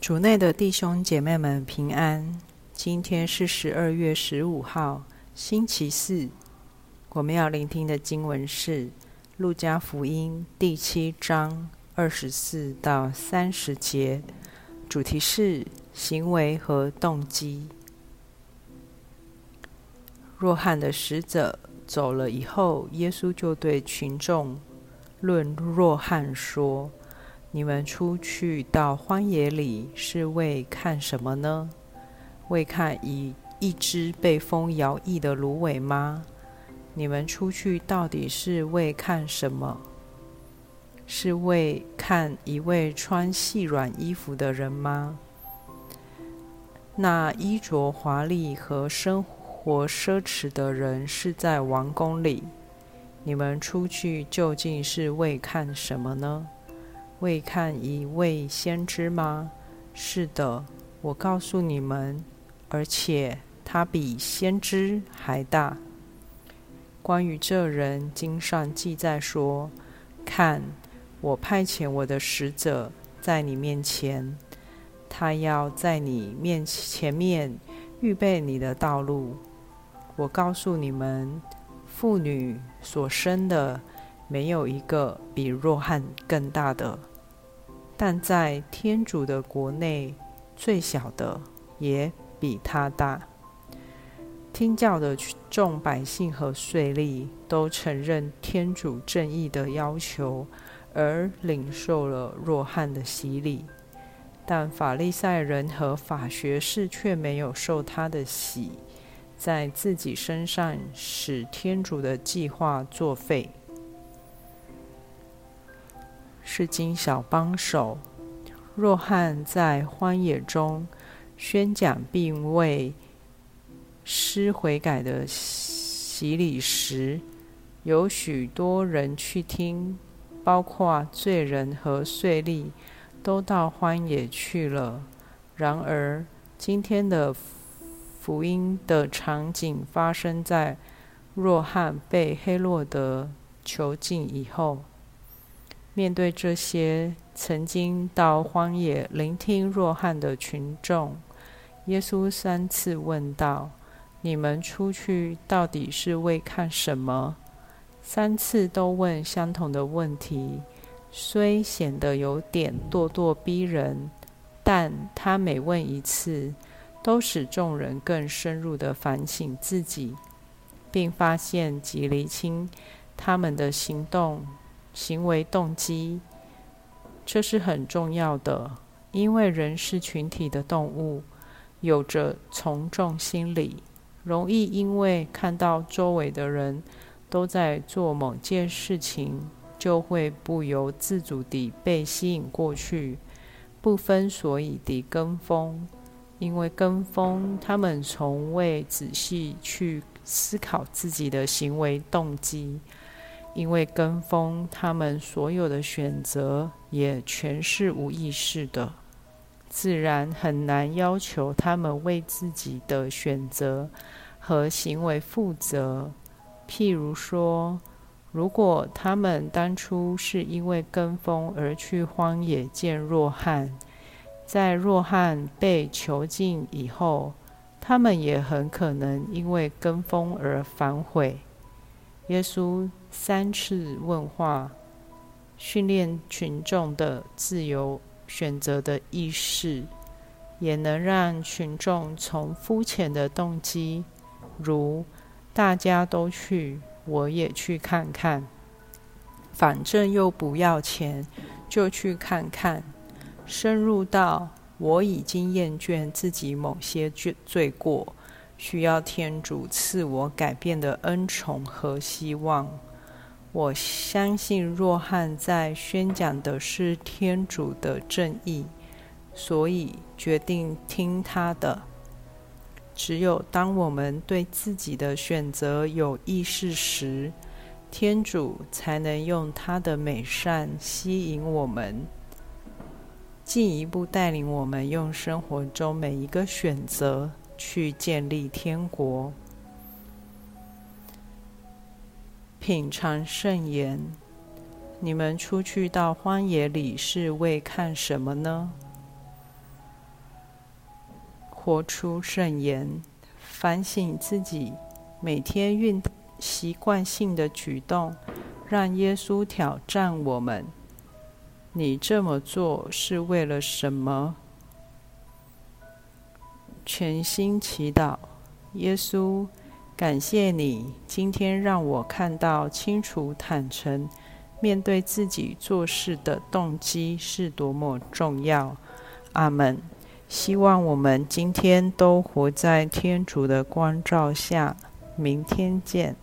主内的弟兄姐妹们平安。今天是十二月十五号，星期四。我们要聆听的经文是《路加福音》第七章二十四到三十节，主题是行为和动机。若翰的使者走了以后，耶稣就对群众论若翰说：“你们出去到荒野里是为看什么呢？为看一一只被风摇曳的芦苇吗？你们出去到底是为看什么？是为看一位穿细软衣服的人吗？那衣着华丽和生活。”奢侈的人是在王宫里。你们出去究竟是为看什么呢？为看一位先知吗？是的，我告诉你们，而且他比先知还大。关于这人，经上记载说：“看，我派遣我的使者在你面前，他要在你面前面预备你的道路。”我告诉你们，妇女所生的没有一个比若汉更大的，但在天主的国内，最小的也比他大。听教的众百姓和税吏都承认天主正义的要求，而领受了若汉的洗礼，但法利赛人和法学士却没有受他的洗。在自己身上使天主的计划作废，是经小帮手。若汉在荒野中宣讲并为施悔改的洗礼时，有许多人去听，包括罪人和税吏，都到荒野去了。然而，今天的。福音的场景发生在若翰被黑洛德囚禁以后。面对这些曾经到荒野聆听若翰的群众，耶稣三次问道：“你们出去到底是为看什么？”三次都问相同的问题，虽显得有点咄咄逼人，但他每问一次。都使众人更深入的反省自己，并发现及厘清他们的行动、行为动机。这是很重要的，因为人是群体的动物，有着从众心理，容易因为看到周围的人都在做某件事情，就会不由自主地被吸引过去，不分所以地跟风。因为跟风，他们从未仔细去思考自己的行为动机；因为跟风，他们所有的选择也全是无意识的，自然很难要求他们为自己的选择和行为负责。譬如说，如果他们当初是因为跟风而去荒野见若汉。在若汉被囚禁以后，他们也很可能因为跟风而反悔。耶稣三次问话，训练群众的自由选择的意识，也能让群众从肤浅的动机，如“大家都去，我也去看看，反正又不要钱，就去看看”。深入到我已经厌倦自己某些罪罪过，需要天主赐我改变的恩宠和希望。我相信若翰在宣讲的是天主的正义，所以决定听他的。只有当我们对自己的选择有意识时，天主才能用他的美善吸引我们。进一步带领我们用生活中每一个选择去建立天国。品尝圣言，你们出去到荒野里是为看什么呢？活出圣言，反省自己每天运习惯性的举动，让耶稣挑战我们：你这么做是为了什么？全心祈祷，耶稣，感谢你今天让我看到清楚、坦诚面对自己做事的动机是多么重要。阿门。希望我们今天都活在天主的光照下。明天见。